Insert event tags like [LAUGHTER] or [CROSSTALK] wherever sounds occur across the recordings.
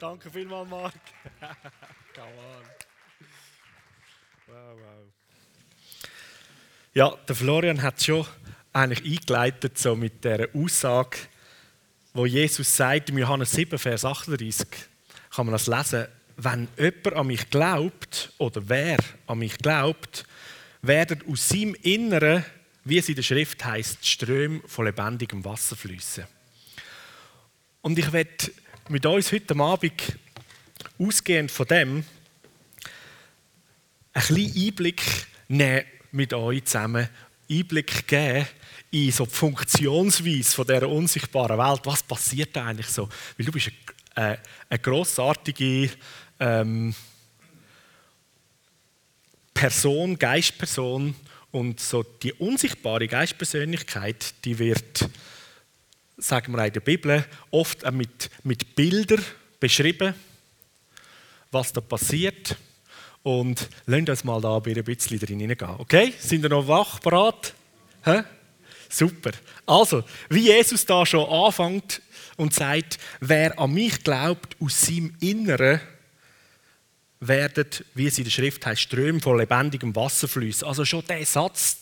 Danke vielmals, Marc. [LAUGHS] Come on. Wow, wow. Ja, der Florian hat schon eigentlich eingeleitet so mit der Aussage, wo Jesus sagt im Johannes 7, Vers 38, kann man das lesen, wenn jemand an mich glaubt oder wer an mich glaubt, werden aus seinem Inneren, wie es in der Schrift heißt, Ströme von lebendigem Wasser fließen. Und ich werde mit uns heute Abend ausgehend von dem ein bisschen Einblick nehmen mit euch zusammen, Einblick geben in so die Funktionsweise von dieser unsichtbaren Welt. Was passiert da eigentlich so? Weil du bist eine, äh, eine grossartige ähm, Person, Geistperson und so die unsichtbare Geistpersönlichkeit, die wird sagen wir in der Bibel, oft mit, mit Bildern beschrieben, was da passiert. Und lasst uns mal da ein bisschen drin hineingehen. Okay? Sind ihr noch wach, bereit? Hä? Super. Also, wie Jesus da schon anfängt und sagt, wer an mich glaubt, aus seinem Inneren werden, wie es in der Schrift heißt, Ströme von lebendigem Wasser fließen. Also schon der Satz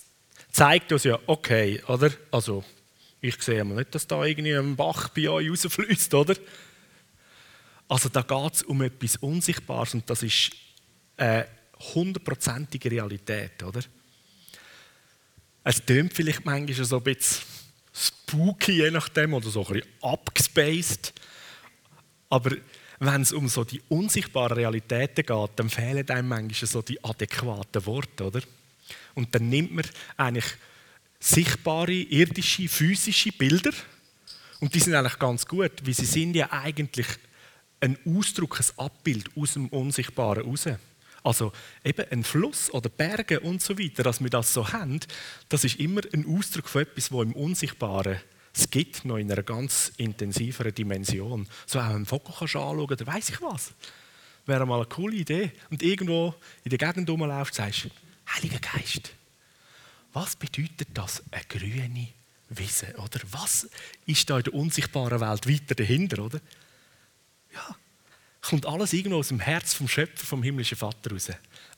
zeigt uns ja, okay, oder? Also, ich sehe mal nicht, dass da irgendwie ein Bach bei euch rausfließt, oder? Also da geht es um etwas Unsichtbares und das ist eine hundertprozentige Realität, oder? Es tönt vielleicht manchmal so ein bisschen spooky, je nachdem, oder so ein bisschen abgespaced. Aber wenn es um so die unsichtbaren Realitäten geht, dann fehlen einem manchmal so die adäquaten Worte, oder? Und dann nimmt man eigentlich sichtbare, irdische, physische Bilder. Und die sind eigentlich ganz gut, weil sie sind ja eigentlich ein Ausdruck, ein Abbild aus dem Unsichtbaren raus. Also eben ein Fluss oder Berge und so weiter, dass wir das so haben, das ist immer ein Ausdruck von etwas, wo im Unsichtbaren es gibt, noch in einer ganz intensiveren Dimension. So auch einen Vogel kannst du anschauen oder weiß ich was. Wäre mal eine coole Idee. Und irgendwo in der Gegend rumlaufst, sagst du, Heiliger Geist, was bedeutet das, eine grüne Wiese? Oder was ist da in der unsichtbaren Welt weiter dahinter? Oder? Ja, kommt alles irgendwo aus dem Herz vom Schöpfer, vom himmlischen Vater raus.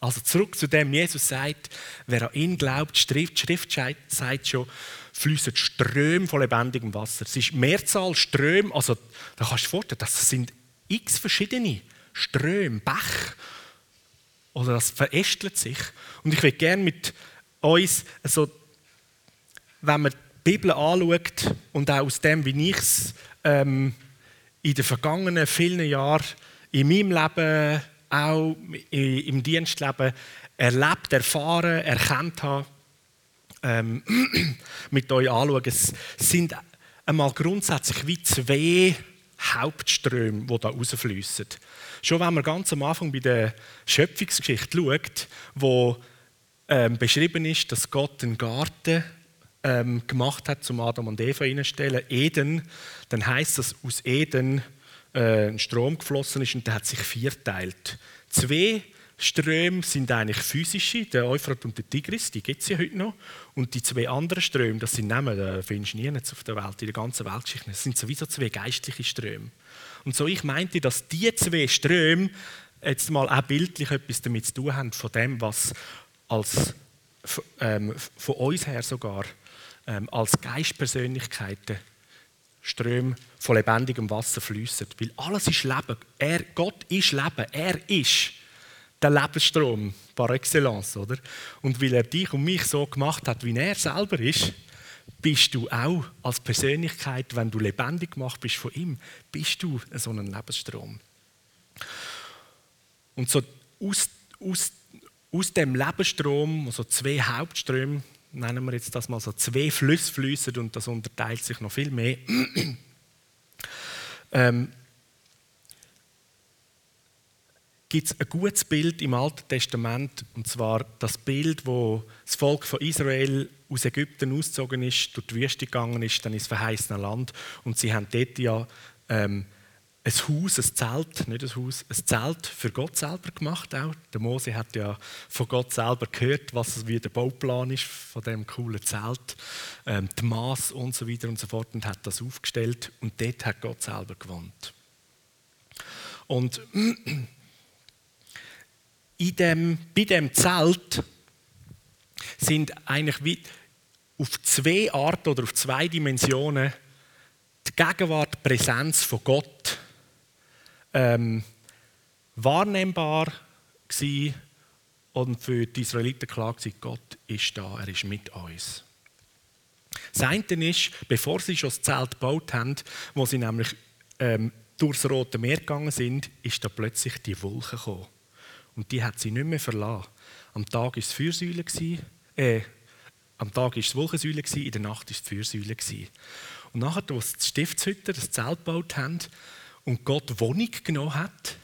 Also zurück zu dem, Jesus sagt, wer an ihn glaubt, die Schrift, sagt schon, fließen Ströme von lebendigem Wasser. Es ist Mehrzahl Ströme, also da kannst du vorstellen, das sind x verschiedene Ströme, Bach, oder das verästelt sich. Und ich will gerne mit uns, also, wenn man die Bibel anschaut und auch aus dem, wie ich es ähm, in den vergangenen vielen Jahren in meinem Leben, auch im Dienstleben erlebt, erfahren, erkannt habe, ähm, [CLEARS THROAT] mit euch anschauen. Es sind einmal grundsätzlich wie zwei Hauptströme, die da rausfließen. Schon wenn man ganz am Anfang bei der Schöpfungsgeschichte schaut, wo ähm, beschrieben ist, dass Gott einen Garten ähm, gemacht hat, zum Adam und Eva hineinstellen, Eden, dann heißt das, aus Eden äh, ein Strom geflossen ist und der hat sich vierteilt. Zwei Ströme sind eigentlich physische, der Euphrat und der Tigris, die gibt es ja heute noch. Und die zwei anderen Ströme, das sind Namen, da findest du nie auf der Welt, in der ganzen Weltgeschichte. Das sind sowieso zwei geistliche Ströme. Und so ich meinte, dass die zwei Ströme jetzt mal auch bildlich etwas damit zu tun haben, von dem, was als, ähm, von uns her sogar ähm, als Geistpersönlichkeiten Ströme von lebendigem Wasser fließen. Weil alles ist Leben. Er, Gott ist Leben. Er ist der Lebensstrom par excellence. Oder? Und weil er dich und mich so gemacht hat, wie er selber ist, bist du auch als Persönlichkeit, wenn du lebendig gemacht bist von ihm, bist du so ein Lebensstrom. Und so aus, aus aus dem Lebensstrom, also zwei Hauptströme, nennen wir jetzt das mal so, zwei Flüsse fließen und das unterteilt sich noch viel mehr. [CLEARS THROAT] ähm, gibt es ein gutes Bild im Alten Testament, und zwar das Bild, wo das Volk von Israel aus Ägypten ausgezogen ist, durch die Wüste gegangen ist, dann ins verheißene Land, und sie haben dort ja ähm, ein Haus, ein Zelt, nicht ein Haus, ein Zelt für Gott selber gemacht auch. Der Mose hat ja von Gott selber gehört, was wie der Bauplan ist von dem coolen Zelt, ähm, die Maß und so weiter und so fort und hat das aufgestellt und dort hat Gott selber gewohnt. Und [CLEARS THROAT] in dem, bei dem Zelt sind eigentlich wie auf zwei Arten oder auf zwei Dimensionen die Gegenwart, die Präsenz von Gott ähm, wahrnehmbar gewesen und für die Israeliten klar gewesen, Gott ist da, er ist mit uns. Das eine ist, bevor sie schon das Zelt gebaut haben, wo sie nämlich ähm, durchs Rote Meer gegangen sind, ist da plötzlich die Wolke gekommen. Und die hat sie nicht mehr verlassen. Am Tag war es Fürsäule, äh, am Tag war es Wolkensäule, in der Nacht war es die Fürsäule. Und nachher, als die Stiftshütter das Zelt gebaut haben und Gott Wohnung genommen hat,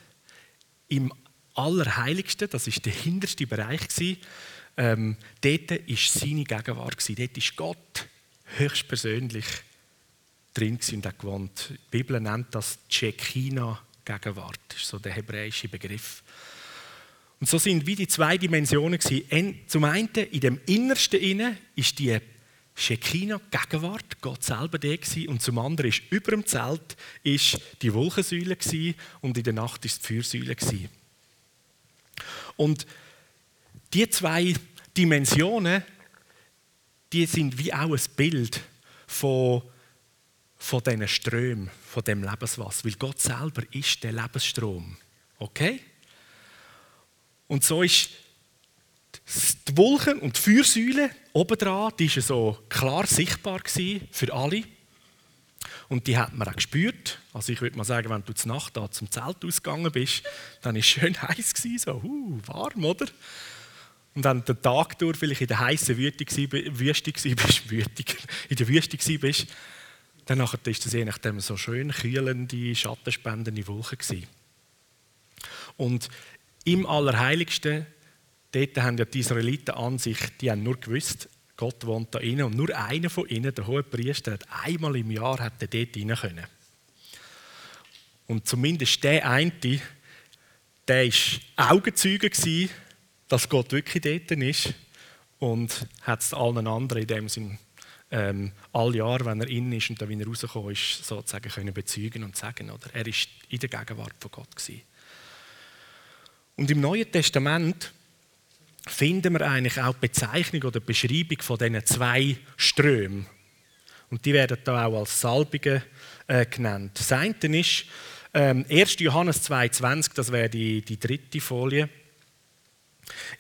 im Allerheiligsten, das war der hinterste Bereich, ähm, dort war seine Gegenwart. Dort ist Gott höchstpersönlich drin und hat gewohnt. Die Bibel nennt das Tschekina-Gegenwart. Das ist so der hebräische Begriff. Und so sind wie die zwei Dimensionen. Zum einen, in dem Innersten innen ist die Shekinah Gegenwart, Gott selber der gewesen, und zum anderen ist über dem Zelt ist die Wolkensäule gewesen, und in der Nacht ist die Feuersäule gewesen. Und die zwei Dimensionen, die sind wie auch ein Bild von, von diesen Strömen, von dem Lebenswasser, weil Gott selber ist der Lebensstrom. Okay? Und so ist die Wolken und die Feuersäule obendran, war so klar sichtbar für alle. Und die hat man auch gespürt. Also ich würde mal sagen, wenn du zur Nacht da zum Zelt ausgegangen bist, dann war es schön heiß, so uh, warm, oder? Und wenn du den Tag durch vielleicht in der heißen Wüste, [LAUGHS] wütig, in der Wüste bist, dann war das je nachdem so schön kühlende, schattenspendende Wolken. Und im Allerheiligsten, dort haben ja die Israeliten an sich, die haben nur gewusst, Gott wohnt da innen und nur einer von ihnen, der hohe Priester, hat einmal im Jahr hat er dort rein können. Und zumindest der eine, der war Augenzeuge dass Gott wirklich dort ist und hat es allen anderen in dem Sinn ähm, alle Jahre, wenn er innen ist und dann wieder rausgekommen ist, sozusagen können bezeugen und sagen, oder? Er ist in der Gegenwart von Gott gewesen. Und im Neuen Testament finden wir eigentlich auch die Bezeichnung oder die Beschreibung von diesen zwei Strömen. Und die werden da auch als Salbige äh, genannt. Das eine ist ähm, 1. Johannes 2,20, das wäre die, die dritte Folie.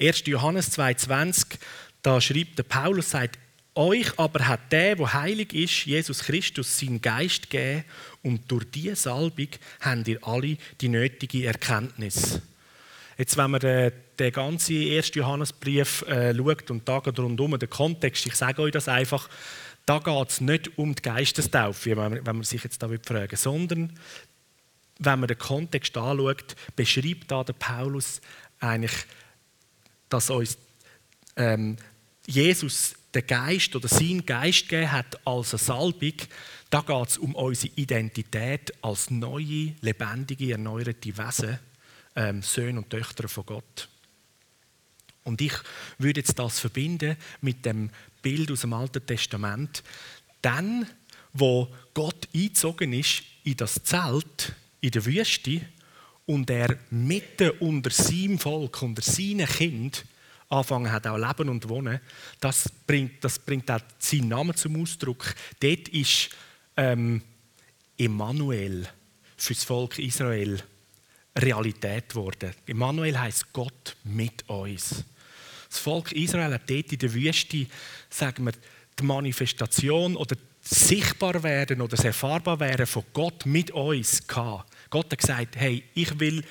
1. Johannes 2,20, da schreibt der Paulus, sagt, euch aber hat der, wo heilig ist, Jesus Christus, seinen Geist gegeben und durch diese Salbung habt ihr alle die nötige Erkenntnis. Jetzt, wenn man den, ganzen 1. Johannesbrief äh, schaut und da geht rundum den Kontext, ich sage euch das einfach, da geht es nicht um die Geistestaufe, wenn man, wenn man sich jetzt da fragen sondern wenn man den Kontext anschaut, beschreibt da der Paulus eigentlich, dass uns ähm, Jesus den Geist oder seinen Geist gegeben hat als eine Salbung, da geht es um unsere Identität als neue, lebendige, erneuerte Wesen ähm, Söhne und Töchter von Gott. Und ich würde jetzt das verbinden mit dem Bild aus dem Alten Testament. Dann, wo Gott eingezogen ist in das Zelt in der Wüste und er mitten unter seinem Volk, unter seinen Kind anfangen hat auch leben und wohnen, das bringt, das bringt auch seinen Namen zum Ausdruck. Dort ist ähm, Emmanuel für das Volk Israel Realität geworden. Immanuel heißt Gott mit uns. Das Volk Israel hat dort in der Wüste, sagen wir, die Manifestation oder das Sichtbarwerden oder das Erfahrbarwerden von Gott mit uns gehabt. Gott hat gesagt, hey, ich will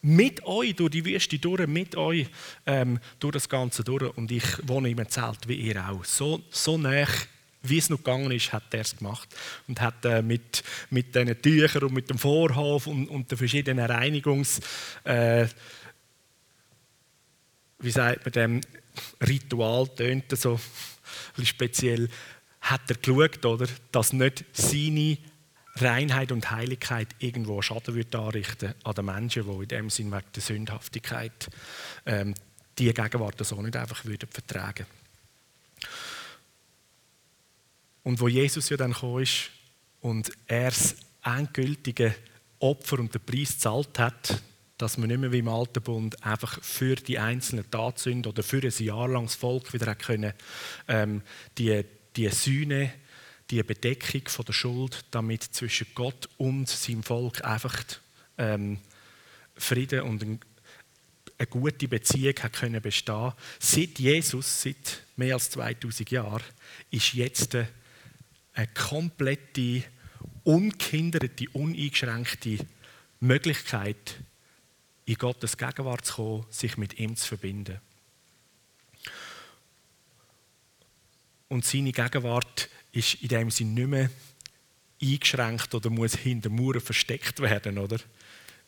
mit euch durch die Wüste durch, mit euch ähm, durch das Ganze durch und ich wohne im Zelt wie ihr auch. So, so nah wie es noch gegangen ist, hat er es gemacht. Und hat äh, mit, mit diesen Tüchern und mit dem Vorhof und, und den verschiedenen Reinigungs... Äh, wie sagt man dem Ritual, tönt so ein speziell, hat er geschaut, oder, dass nicht seine Reinheit und Heiligkeit irgendwo Schaden wird anrichten an den Menschen, die in dem Sinn wegen der Sündhaftigkeit ähm, die Gegenwart so nicht einfach würden vertragen. Und wo Jesus ja dann kam ist und er das endgültige Opfer und den Preis gezahlt hat, dass man nicht mehr wie im Alten Bund einfach für die einzelnen Tatsünden oder für ein Jahr lang das Volk wieder können, ähm, die, die Sühne, die Bedeckung von der Schuld, damit zwischen Gott und seinem Volk einfach ähm, Frieden und ein, eine gute Beziehung hat können bestehen. Seit Jesus, seit mehr als 2000 Jahren, ist jetzt eine komplette, unkinderte, uneingeschränkte Möglichkeit, in Gottes Gegenwart zu kommen, sich mit ihm zu verbinden. Und seine Gegenwart ist in dem Sinne nicht mehr eingeschränkt oder muss hinter Mauern versteckt werden, oder?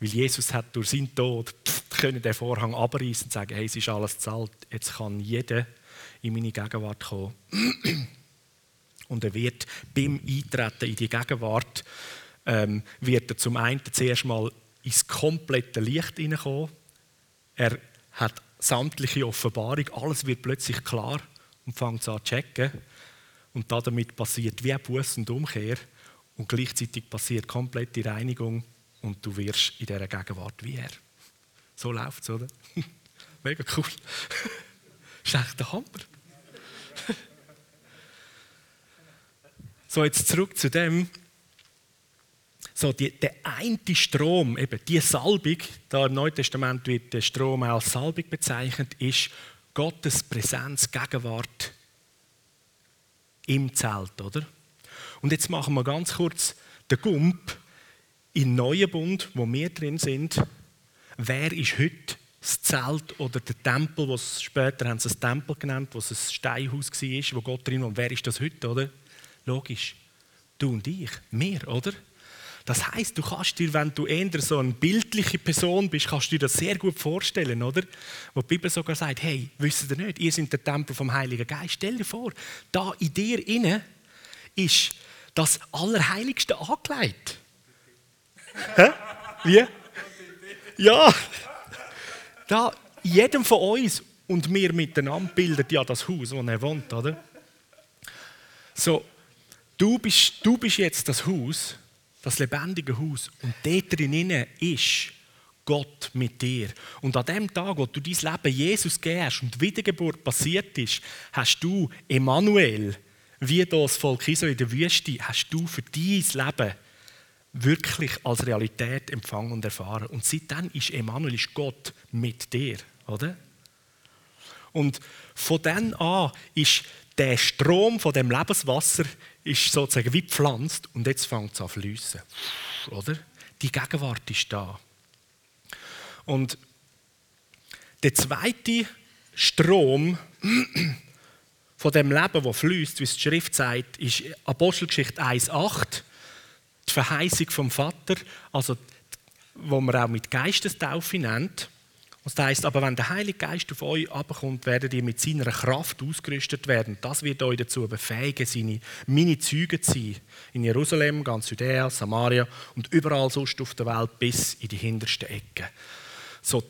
Weil Jesus hat durch seinen Tod können den Vorhang abreißen und sagen, hey, es ist alles zahlt. Jetzt kann jeder in meine Gegenwart kommen. Und er wird beim Eintreten in die Gegenwart, ähm, wird er zum einen zuerst mal ins komplette Licht hineinkommen. Er hat sämtliche Offenbarung, alles wird plötzlich klar und fängt an zu checken. Und damit passiert wie Buß und Umkehr und gleichzeitig passiert komplette Reinigung und du wirst in dieser Gegenwart wie er. So läuft es, oder? [LAUGHS] Mega cool. [LAUGHS] ist echt der Hammer. [LAUGHS] so, jetzt zurück zu dem. So, die, der eine Strom, eben die Salbung, da im Neuen Testament wird der Strom als Salbung bezeichnet, ist Gottes Präsenz, Gegenwart im Zelt, oder? Und jetzt machen wir ganz kurz den Gump im neuen Bund, wo wir drin sind, wer ist heute das Zelt oder der Tempel, was später haben sie es Tempel genannt, was ein Steinhaus war, wo Gott drin war. Und wer ist das heute, oder? Logisch. Du und ich, wir, oder? Das heißt, du kannst dir, wenn du eher so eine bildliche Person bist, kannst du dir das sehr gut vorstellen, oder? Wo die Bibel sogar sagt, hey, wisst ihr nicht, ihr seid der Tempel vom Heiligen Geist. Stell dir vor, da in dir inne ist das Allerheiligste angelegt. Hä? Wie? Ja. Da, jedem von uns und wir miteinander bildet ja das Haus, wo er wohnt, oder? So, du bist, du bist jetzt das Haus, das lebendige Haus, und dort drinnen ist Gott mit dir. Und an dem Tag, wo du dein Leben Jesus gehst und die Wiedergeburt passiert ist, hast du Emmanuel, wie das Volk Israel in der Wüste, hast du für dein Leben wirklich als Realität empfangen und erfahren. Und seitdem ist Emanuel, ist Gott mit dir, oder? Und von dann an ist der Strom von dem Lebenswasser ist sozusagen wie gepflanzt und jetzt fängt es an zu oder? Die Gegenwart ist da. Und der zweite Strom von dem Leben, das fließt, wie es die Schrift sagt, ist Apostelgeschichte 1,8 die Verheißung vom Vater, also wo man auch mit Geistestaufe nennt. Das heißt, aber wenn der Heilige Geist auf euch abkommt, werdet ihr mit seiner Kraft ausgerüstet werden. Das wird euch dazu befähigen, seine, meine Zeugen zu sein. In Jerusalem, ganz Judäa, Samaria und überall sonst auf der Welt bis in die hintersten Ecken. So,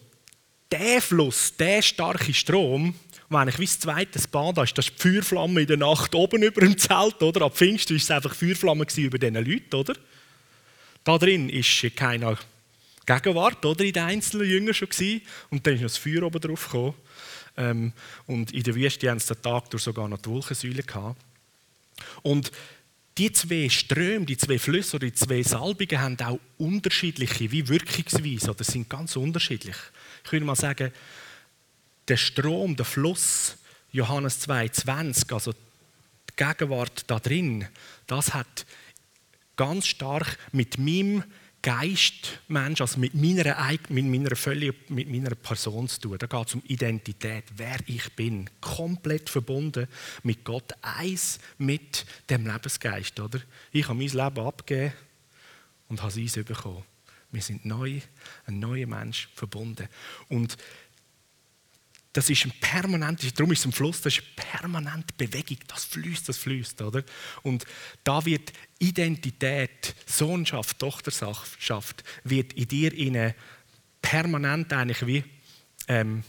der Fluss, der starke Strom, wo eigentlich wie das zweite Bad ist, das ist die Feuerflamme in der Nacht oben über dem Zelt, oder? Ab Pfingsten war es einfach Feuerflamme über diesen Leuten, oder? Da drin ist keine Gegenwart, oder? In den einzelnen Jüngern schon gewesen. Und dann ist noch das Feuer oben drauf gekommen. Ähm, und in der Wüste haben sie den Tag durch sogar noch die Wolkensäule gehabt. Und die zwei Ströme, die zwei Flüsse oder die zwei Salbungen haben auch unterschiedliche wie Wirkungsweise oder sind ganz unterschiedlich. Ich würde mal sagen, der Strom, der Fluss, Johannes 2,20, also die Gegenwart da drin, das hat ganz stark mit meinem Geistmensch, also mit meiner, mit meiner völlig, mit meiner Person zu tun. Da geht es um Identität, wer ich bin, komplett verbunden mit Gott, eins mit dem Lebensgeist, oder? Ich habe mein Leben abgegeben und habe es bekommen. Wir sind neu, ein neuer Mensch verbunden. Und das ist ein permanentes, darum ist es ein Fluss, das ist eine permanente Bewegung, das fließt, das fließt, oder? Und da wird Identität, Sohnschaft, Tochterschaft, wird in dir permanent eigentlich wie, ähm,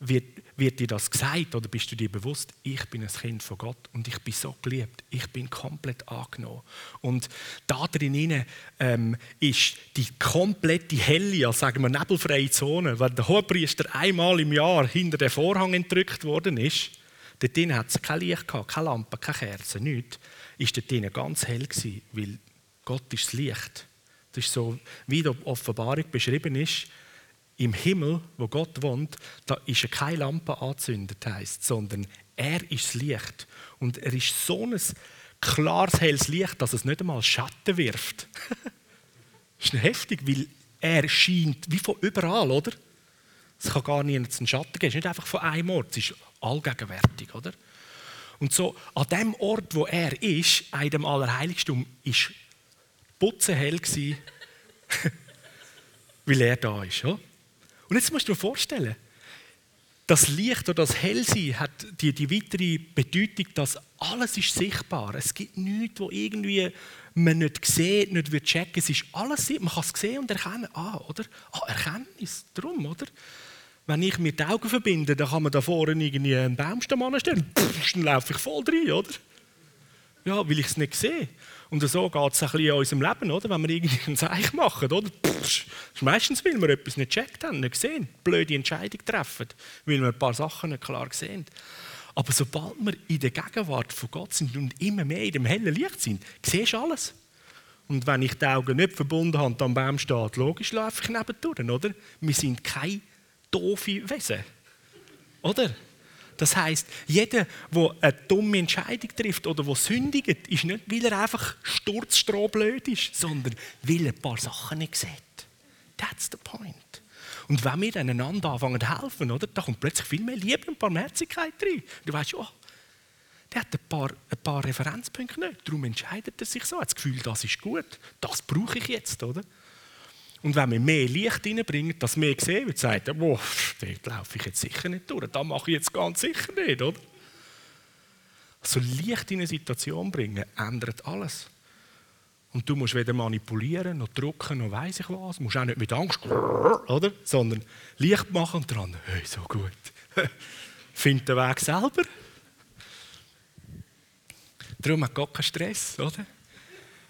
wird, wird dir das gesagt oder bist du dir bewusst, ich bin ein Kind von Gott und ich bin so geliebt, ich bin komplett angenommen. Und da drin ähm, ist die komplette helle, also sagen wir nebelfreie Zone, wenn der Hohepriester einmal im Jahr hinter den Vorhang entrückt worden ist, dort drin hat es kein Licht gehabt, keine Lampe, keine Kerze, nichts, ist dort drin ganz hell gewesen, weil Gott ist das Licht. Das ist so, wie die Offenbarung beschrieben ist, im Himmel, wo Gott wohnt, da ist keine Lampe angezündet, heisst, sondern er ist das Licht. Und er ist so ein klares, helles Licht, dass es nicht einmal Schatten wirft. das [LAUGHS] ist heftig, weil er scheint wie von überall, oder? Es kann gar nicht einen Schatten geben. Es ist nicht einfach von einem Ort, es ist allgegenwärtig, oder? Und so an dem Ort, wo er ist, in dem Allerheiligsten, ist putzenhell gewesen, [LAUGHS] weil er da ist. Oder? Und jetzt musst du dir vorstellen, das Licht oder das Hellsein hat die, die weitere Bedeutung, dass alles ist sichtbar. Es gibt nichts, wo irgendwie man nicht sieht, nicht wird checken. Es ist alles sichtbar. Man kann es sehen und erkennen. Ah, oder? Ah, Erkenntnis. Darum, oder? Wenn ich mir die Augen verbinde, dann kann man da vorne irgendwie einen Baumstamm anstellen. Pff, dann laufe ich voll rein, oder? Ja, weil ich es nicht sehe. Und so geht es ein in unserem Leben, oder? wenn wir ein Zeichen machen. Oder? Pff, meistens, weil wir etwas nicht gecheckt haben, nicht gesehen, blöde Entscheidung treffen, weil wir ein paar Sachen nicht klar sehen. Aber sobald wir in der Gegenwart von Gott sind und immer mehr in dem hellen Licht sind, siehst du alles. Und wenn ich die Augen nicht verbunden habe und am Baum steht, logisch laufe ich nebendurch, oder? Wir sind keine doofe Wesen. Oder? Das heißt, jeder, der eine dumme Entscheidung trifft oder der sündigt, ist nicht, weil er einfach sturzstrohblöd ist, sondern weil er ein paar Sachen nicht sieht. That's the point. Und wenn wir einander anfangen zu helfen, oder, da kommt plötzlich viel mehr Liebe und Barmherzigkeit rein. Du weißt, oh, der hat ein paar, ein paar Referenzpunkte nicht. Darum entscheidet er sich so. Er hat das Gefühl, das ist gut. Das brauche ich jetzt, oder? Und wenn wir mehr Licht reinbringen, dass mehr gesehen wird, sagt er, boah, dort laufe ich jetzt sicher nicht durch. Das mache ich jetzt ganz sicher nicht, oder? Also Licht in eine Situation bringen, ändert alles. Und du musst weder manipulieren, noch drucken, noch weiss ich was. Du musst auch nicht mit Angst, oder? Sondern Licht machen und dran, hey, so gut. [LAUGHS] Find den Weg selber. Darum hat Gott keinen Stress, oder?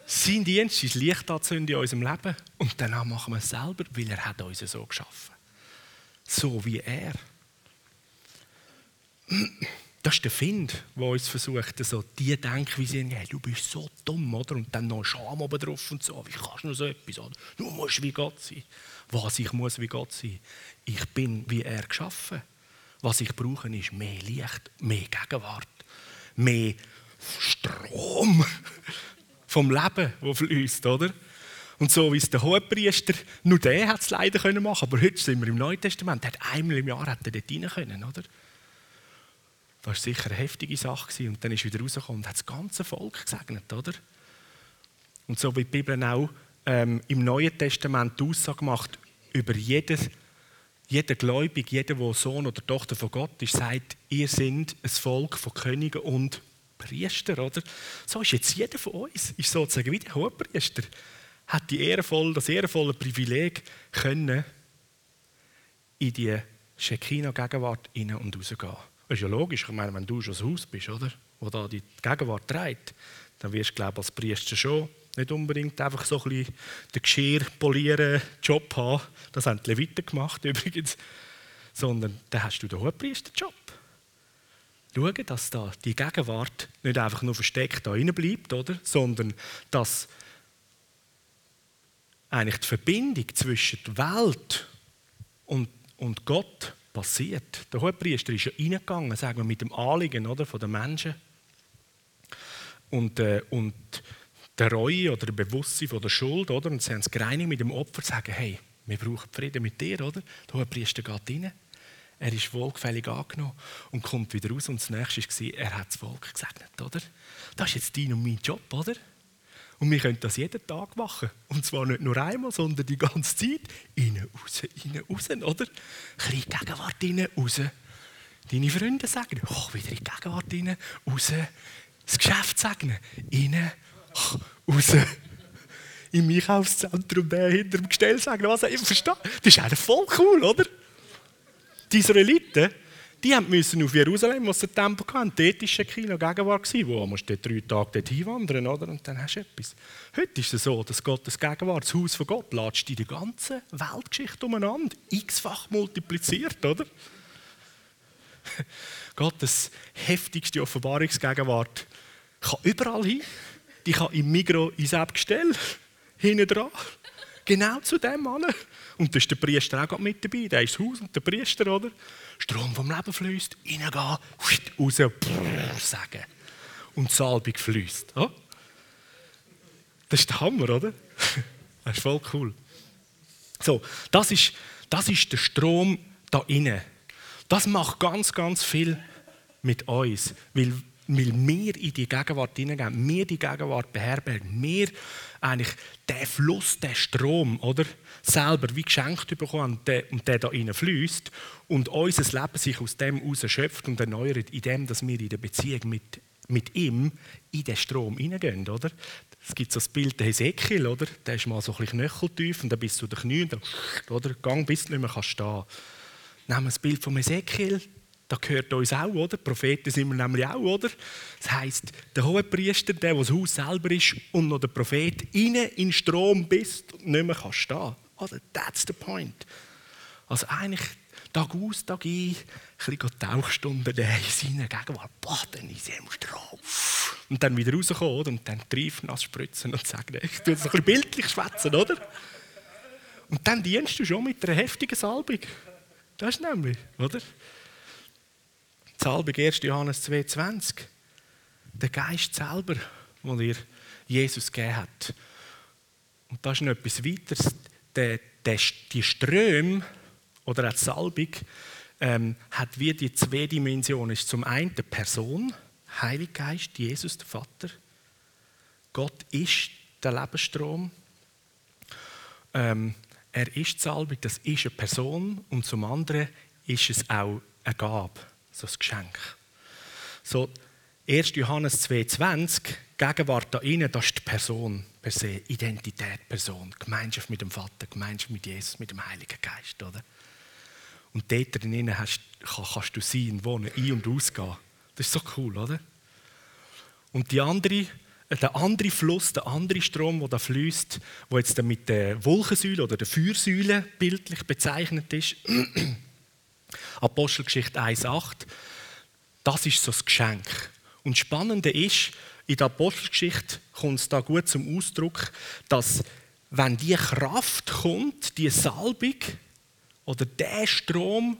Sein Dienst ist Licht anzünden in unserem Leben und danach machen wir es selber, weil er hat uns so geschaffen. So wie er. Das ist der Find, der uns versucht, so die Denkweise, hey, du bist so dumm, oder? Und dann noch Scham oben drauf und so. Wie kannst du nur so etwas? Oder? Du musst wie Gott sein. Was ich muss wie Gott sein? Ich bin wie er geschaffen. Was ich brauche, ist mehr Licht, mehr Gegenwart, mehr Strom [LAUGHS] vom Leben, das fließt, oder? Und so wie es der Hohepriester, nur der hat es leider können machen, aber heute sind wir im Neuen Testament, der hat einmal im Jahr hat er dort rein können, oder? Das war sicher eine heftige Sache gewesen. und dann ist er wieder rausgekommen und hat das ganze Volk gesegnet, oder? Und so wie die Bibel auch ähm, im Neuen Testament die Aussage macht über jedes jeder Gläubige, jeder, der Sohn oder Tochter von Gott ist, sagt, ihr seid ein Volk von Königen und Priester, oder? So ist jetzt jeder von uns, ist sozusagen wie der Hohepriester, hat die ehrenvoll, das ehrenvolle Privileg können, in die Shekinah-Gegenwart rein und rausgehen. Das ist ja logisch, ich meine, wenn du schon das Haus bist, oder? Wo da die Gegenwart trägt, dann wirst du, glaube ich, als Priester schon nicht unbedingt einfach so ein bisschen den Geschirr polieren Job haben. Das haben die Leviten gemacht [LAUGHS] übrigens. Sondern dann hast du den Hohepriester-Job schauen, dass da die Gegenwart nicht einfach nur versteckt da bleibt, oder? sondern dass eigentlich die Verbindung zwischen der Welt und, und Gott passiert. Der Hohepriester ist ja reingegangen, sagen wir, mit dem Anliegen oder, von den Menschen. Und, äh, und der Reue oder der Bewusstsein von der Schuld, oder? und sie haben es gereinigt mit dem Opfer, sagen, hey, wir brauchen Frieden mit dir, oder? Der Hohepriester geht rein er ist wohlgefällig angenommen und kommt wieder raus. Und das nächste war, er hat das Volk gesegnet, oder? Das ist jetzt dein und mein Job, oder? Und wir können das jeden Tag machen. Und zwar nicht nur einmal, sondern die ganze Zeit. Innen, raus, innen, raus, oder? Ein Gegenwart innen, raus. Deine Freunde sagen, oh, wieder in die Gegenwart innen, raus. Das Geschäft sagen, innen, raus. Im Einkaufszentrum hinter dem Gestell sagen, was ich verstehe. Das ist eigentlich voll cool, oder? Die Israeliten, Die müssen auf Jerusalem, wo sie den Tempel hatten. Dort war Shekinah Gegenwart. Wo musst du drei Tage dort hinwandern, oder? Und dann hast du etwas. Heute ist es so, dass Gottes Gegenwart, das Haus von Gott, latscht in der ganzen Weltgeschichte umeinander. X-fach multipliziert, oder? [LAUGHS] Gottes heftigste Offenbarungsgegenwart kann überall hin. Die kann im Migro ins Abgestell, hinten dran. Genau zu dem Mann. Und da ist der Priester auch mit dabei. Der ist das Haus und der Priester, oder? Strom vom Leben fließt, reingehen, raus, brrr, sagen. Und die Salbung fließt. Oh? Das ist der Hammer, oder? [LAUGHS] Das ist voll cool. So, das ist, das ist der Strom da innen. Das macht ganz, ganz viel mit uns, weil, weil wir in die Gegenwart hineingehen, wir die Gegenwart beherbergen, wir eigentlich den Fluss, den Strom, oder, selber wie geschenkt bekommen und der, und der da rein fließt und unser Leben sich aus dem heraus schöpft und erneuert, indem dass wir in der Beziehung mit, mit ihm in den Strom hineingehen, oder? Es gibt so das Bild der Hesekiel, oder? Der ist mal so ein bisschen knöcheltief und dann bist du den Knien, oder? Gang bis du nicht mehr stehen kannst Nehmen wir das Bild von Ezekiel, da gehört uns auch, oder? Propheten sind wir nämlich auch, oder? Das heisst, der Hohepriester, der, der das Haus selber ist, und noch der Prophet, innen in Strom bist und nicht mehr kannst stehen. Oder? That's the point. Also eigentlich Tag aus, Tag ein, ein bisschen Tauchstunden in seiner Gegenwart, baden in seinem Strom. Und dann wieder rauskommen, oder? Und dann nass spritzen und sagen, ich tue das ein bisschen bildlich schwätzen, oder? Und dann dienst du schon mit einer heftigen Salbung. Das ist nämlich, oder? Salbung 1. Johannes 2,20. Der Geist selber, den ihr Jesus gegeben hat. Und das ist noch etwas weiteres. Der, der, die Ströme oder auch die Salbung ähm, hat wie die zwei Dimensionen. Ist zum einen die Person, Heilig Geist, Jesus, der Vater. Gott ist der Lebensstrom. Ähm, er ist die Salbung, das ist eine Person und zum anderen ist es auch eine Gabe, so ein Geschenk. So, 1. Johannes 2,20, Gegenwart da innen, das ist die Person per se, Identität, Person, Gemeinschaft mit dem Vater, Gemeinschaft mit Jesus, mit dem Heiligen Geist, oder? Und dort drinnen hast, kannst du sein, wohnen, ein- und ausgehen. Das ist so cool, oder? Und die andere der andere Fluss, der andere Strom, der da fließt, wo jetzt mit der Wolkensäule oder der Feuersäule bildlich bezeichnet ist, [CLEARS THROAT] Apostelgeschichte 1,8, das ist so das Geschenk. Und das Spannende ist, in der Apostelgeschichte kommt es da gut zum Ausdruck, dass wenn die Kraft kommt, die Salbung oder der Strom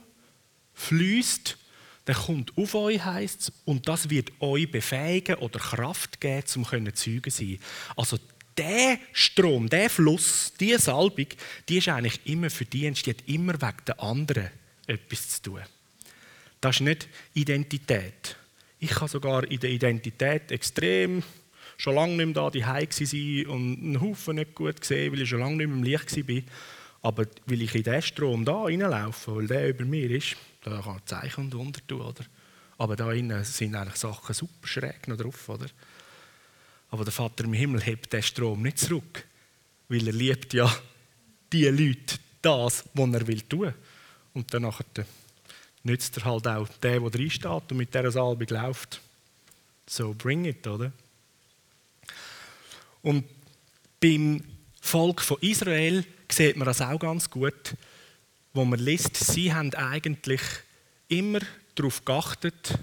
fließt, der kommt auf euch, heisst es, und das wird euch befähigen oder Kraft geben, um Zeugen zu sein. Also der Strom, der Fluss, diese Salbung, die ist eigentlich immer für die hat immer wegen der anderen etwas zu tun. Das ist nicht Identität. Ich kann sogar in der Identität extrem schon lange nicht mehr da die sein und einen Haufen nicht gut gesehen, weil ich schon lange nicht mehr im Licht war. Aber weil ich in diesen Strom da reinlaufe, weil der über mir ist, da kann Zeichen und Wunder tun, oder? Aber da innen sind eigentlich Sachen super schräg noch drauf, oder? Aber der Vater im Himmel hebt den Strom nicht zurück, weil er liebt ja die Leute das, was er will tun. Und dann nützt er halt auch den, der drin und mit dieser Salbung läuft. So bring it, oder? Und beim Volk von Israel sieht man das auch ganz gut wo man liest, sie haben eigentlich immer darauf geachtet,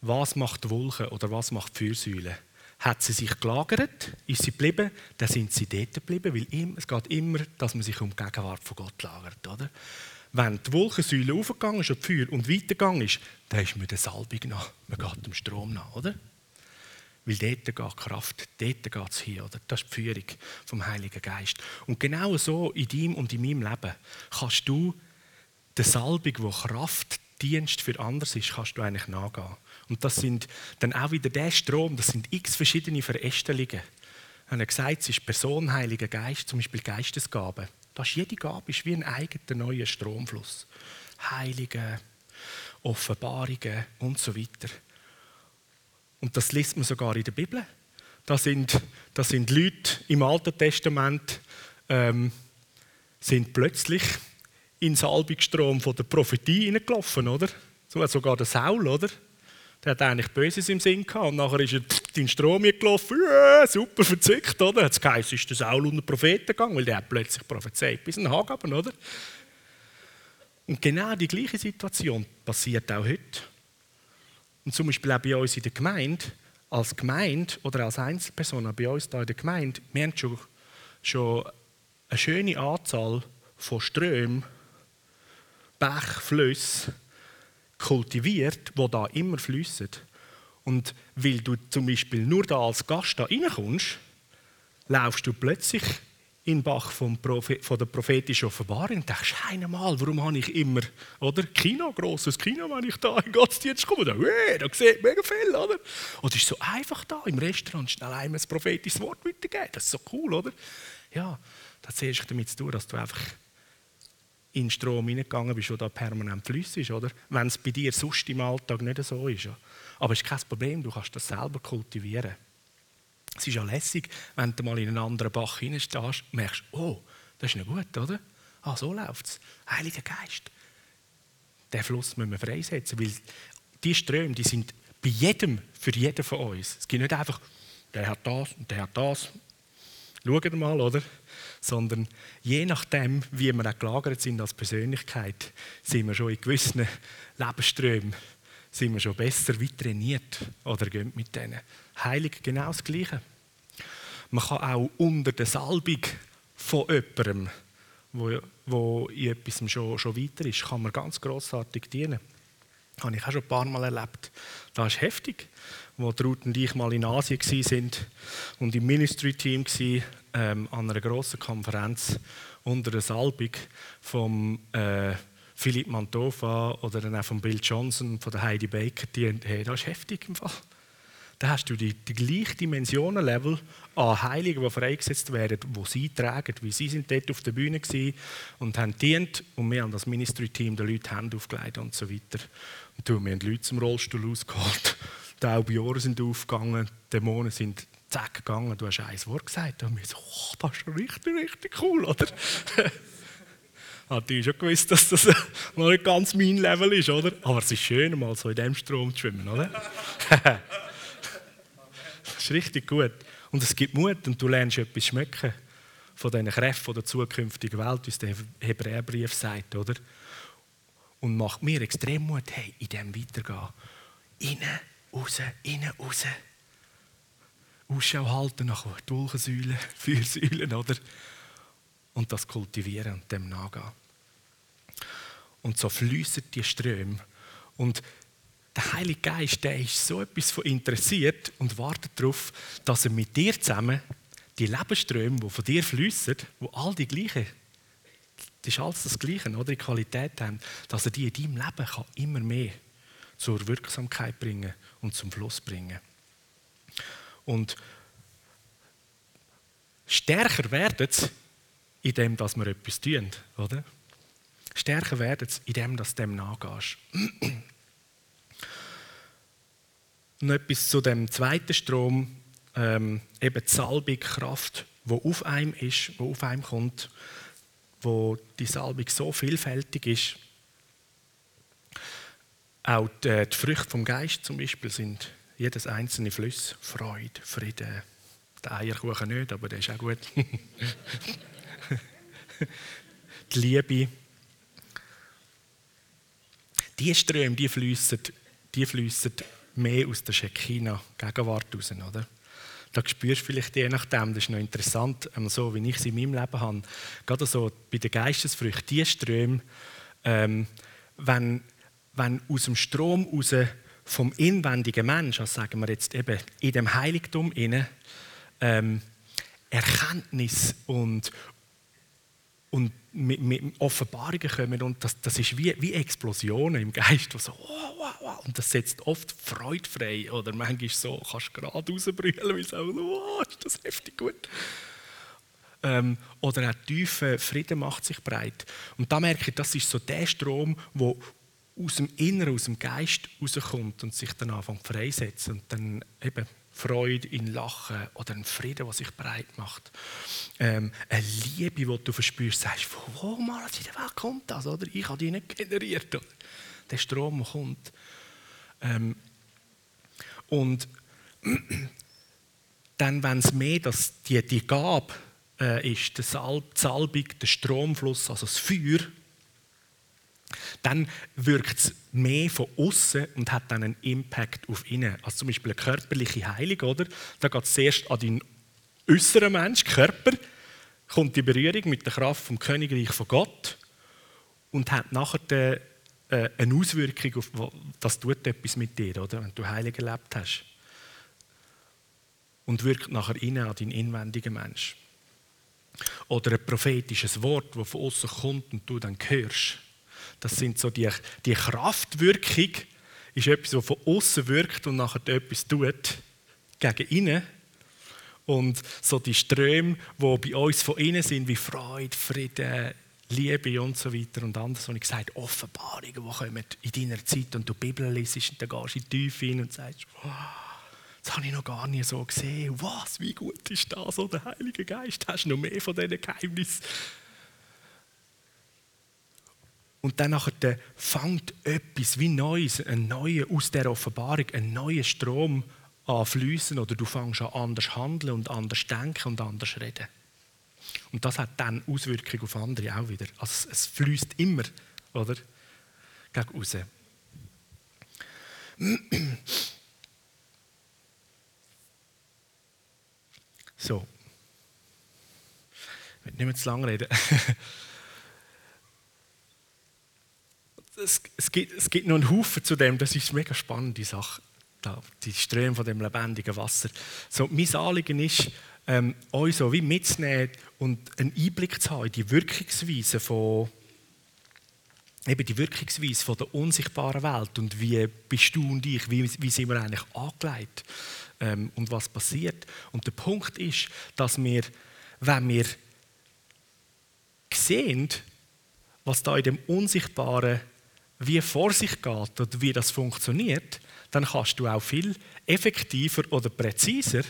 was macht die Wolke oder was macht die Feuersäule. Hat sie sich gelagert, ist sie geblieben, dann sind sie dort geblieben, weil es geht immer, dass man sich um die Gegenwart von Gott lagert. Oder? Wenn die Wolkensäule aufgegangen ist und Feuer und weitergegangen ist, dann ist man der Salbung nach, man geht dem Strom nach, oder? Weil dort geht Kraft, dort geht es hin. Oder? Das ist die Führung vom Heiligen Geist. Und genau so in deinem und in meinem Leben kannst du der Salbung, wo Kraft, Dienst für anders ist, kannst du eigentlich nachgehen. Und das sind dann auch wieder der Strom, das sind x verschiedene Verästelungen. Er hat gesagt, es ist Person, Heiliger Geist, zum Beispiel Geistesgabe. Das ist, jede Gabe ist wie ein eigener neuer Stromfluss. Heilige, Offenbarungen und so weiter. Und das liest man sogar in der Bibel. Da sind, da sind Leute im Alten Testament ähm, sind plötzlich in den Salbungsstrom von der Prophetie hineingelaufen, oder? So, sogar der Saul, oder? Der hat eigentlich Böses im Sinn gehabt und nachher ist er in den Strom gelaufen, ja, super verzückt, oder? Jetzt geheißen, ist der Saul unter Propheten gegangen, weil der hat plötzlich prophezeit bis in den Hageben, oder? Und genau die gleiche Situation passiert auch heute. Und zum Beispiel auch bei uns in der Gemeinde, als Gemeinde oder als Einzelperson, bei uns hier in der Gemeinde, wir haben schon, schon eine schöne Anzahl von Strömen, Bach, Flüssen kultiviert, wo da immer fließen. Und weil du zum Beispiel nur da als Gast da reinkommst, laufst du plötzlich in den Bach vom Prophet, von der prophetischen Offenbarung und denkst, einmal, warum habe ich immer, oder? Kino, grosses Kino, wenn ich da in den Gottesdienst komme, da, hey, da sieht mega viel, oder? Es ist so einfach da im Restaurant schnell einmal ein prophetisches Wort weitergeben. Das ist so cool, oder? Ja, das hat zuerst damit zu tun, dass du einfach in den Strom hineingegangen bist, der da permanent flüssig ist, oder? Wenn es bei dir sonst im Alltag nicht so ist. Aber es ist kein Problem, du kannst das selber kultivieren. Es ist ja lässig, wenn du mal in einen anderen Bach hineinstehst und merkst, oh, das ist nicht gut, oder? Ah, so läuft es. Heiliger Geist. Den Fluss müssen wir freisetzen, weil die Ströme, die sind bei jedem, für jeden von uns. Es gibt nicht einfach, der hat das und der hat das. Schaut mal, oder? Sondern je nachdem, wie wir auch gelagert sind als Persönlichkeit, sind wir schon in gewissen Lebensströmen sind wir schon besser wie trainiert oder gehen mit denen. Heilig genau das Gleiche. Man kann auch unter der Salbung von jemandem, wo, wo in etwas schon, schon weiter ist, kann man ganz grossartig dienen. Das habe ich auch schon ein paar Mal erlebt. Das ist heftig, wo Ruth und ich mal in Asien waren und im Ministry-Team ähm, an einer grossen Konferenz unter der Salbung vom äh, Philipp Mantova oder dann auch von Bill Johnson, von der Heidi Baker, die, hey, das ist heftig im Fall. Da hast du die, die gleichen Dimensionenlevel an Heiligen, die freigesetzt werden, die sie tragen, wie sie sind dort auf der Bühne waren und haben dient und wir haben das Ministry-Team den Leuten Hände aufgelegt und so weiter. Und du, wir haben Leute zum Rollstuhl ausgeholt, die Albiore sind aufgegangen, die Dämonen sind zack gegangen, du hast ein Wort gesagt und wir so, oh, das ist richtig, richtig cool, oder? [LAUGHS] hatte ich schon gewusst, dass das [LAUGHS] noch nicht ganz mein Level ist, oder? Aber es ist schön, mal so in dem Strom zu schwimmen, oder? [LAUGHS] das ist richtig gut. Und es gibt Mut und du lernst etwas schmecken von diesen Kräften der zukünftigen Welt, wie es der Hebräerbrief sagt, oder? Und macht mir extrem Mut, hey, in dem weitergehen. Innen, raus, innen, raus. Ausschau halten nach Dulchensäulen, [LAUGHS] Feuersäulen, oder? Und das kultivieren und dem nachgehen. Und so fließen die Ströme. Und der Heilige Geist, der ist so etwas von interessiert und wartet darauf, dass er mit dir zusammen die Lebensströme, die von dir fließen, wo all die gleichen, das ist alles das Gleiche, oder die Qualität haben, dass er die in deinem Leben kann immer mehr zur Wirksamkeit bringen und zum Fluss bringen. Und stärker werden sie, indem dass wir etwas tun, oder? Stärker werden sie, indem du dem nachgehst. Noch etwas zu dem zweiten Strom, ähm, eben die Salbung, Kraft, wo auf einem ist, wo auf einem kommt, wo die Salbung so vielfältig ist. Auch die, die Früchte vom Geist zum Beispiel sind jedes einzelne Fluss, Freude, Frieden. Der Eierkuchen nicht, aber der ist auch gut. [LAUGHS] die Liebe, die Ströme, die fließen, die fließen mehr aus der Shekinah-Gegenwart raus, oder? Da spürst du vielleicht je nachdem, das ist noch interessant, ähm, so wie ich es in meinem Leben habe, gerade so bei den Geistesfrüchten, die Ströme, ähm, wenn, wenn aus dem Strom raus vom inwendigen Mensch, also sagen wir jetzt eben in dem Heiligtum inne, ähm, Erkenntnis und, und mit, mit Offenbarungen kommen und das, das ist wie, wie Explosionen im Geist, so, wow, wow, wow. und das setzt oft Freude frei oder manchmal so, kannst du gerade rausbrüllen, weil so, wow, ist das heftig gut. Ähm, oder auch tiefer Frieden macht sich breit. Und da merke ich, das ist so der Strom, der aus dem Inneren, aus dem Geist rauskommt und sich dann anfängt freisetzen und dann eben Freude in Lachen oder ein Frieden, der sich breit macht. Ähm, eine Liebe, die du verspürst, sagst, von wo mal in der Welt kommt das? Oder? Ich habe die nicht generiert. Oder? Der Strom, kommt. Ähm, und [CLEARS THROAT] dann, wenn es mehr dass die, die Gabe äh, ist, die Salbung, der Stromfluss, also das Feuer, dann wirkt es mehr von außen und hat dann einen Impact auf innen. Also zum Beispiel eine körperliche Heilung, oder? Da geht es zuerst an deinen äußeren Mensch, Körper, kommt die Berührung mit der Kraft vom Königreich von Gott und hat nachher äh, eine Auswirkung auf, das tut etwas mit dir, oder? Wenn du heilig erlebt hast. Und wirkt nachher innen an deinen inwendigen Mensch. Oder ein prophetisches Wort, das von außen kommt und du dann hörst. Das sind so die, die Kraftwirkung, ist etwas, das von außen wirkt und nachher etwas tut gegen innen. Und so die Ströme, die bei uns von innen sind, wie Freude, Frieden, Liebe und so weiter und anderes, und ich gesagt Offenbarungen, die kommen in deiner Zeit und du Bibel liest und dann gehst du in die Tiefe hin und sagst, wow, das habe ich noch gar nie so gesehen. Was, wie gut ist das, oh, der Heilige Geist, hast du noch mehr von diesen Geheimnissen? Und dann nachher fängt etwas wie Neues, ein neuer aus der Offenbarung, ein neuer Strom an fließen oder du fängst an anders handeln und anders denken und anders reden. Und das hat dann Auswirkungen auf andere auch wieder. Also es, fließt immer, oder? Gegen raus. So. Ich will nicht mehr zu lange reden. [LAUGHS] es, es, gibt, es gibt noch einen Haufen zu dem, das ist mega spannende Sache, da, die Ströme von dem lebendigen Wasser. So, mein Anliegen ist, ähm, euch so wie mitzunehmen und einen Einblick zu haben in die Wirkungsweise von eben die Wirkungsweise von der unsichtbaren Welt und wie bist du und ich, wie, wie sind wir eigentlich angelegt ähm, und was passiert. Und der Punkt ist, dass wir, wenn wir sehen, was da in dem Unsichtbaren wie vor sich geht oder wie das funktioniert, dann kannst du auch viel effektiver oder präziser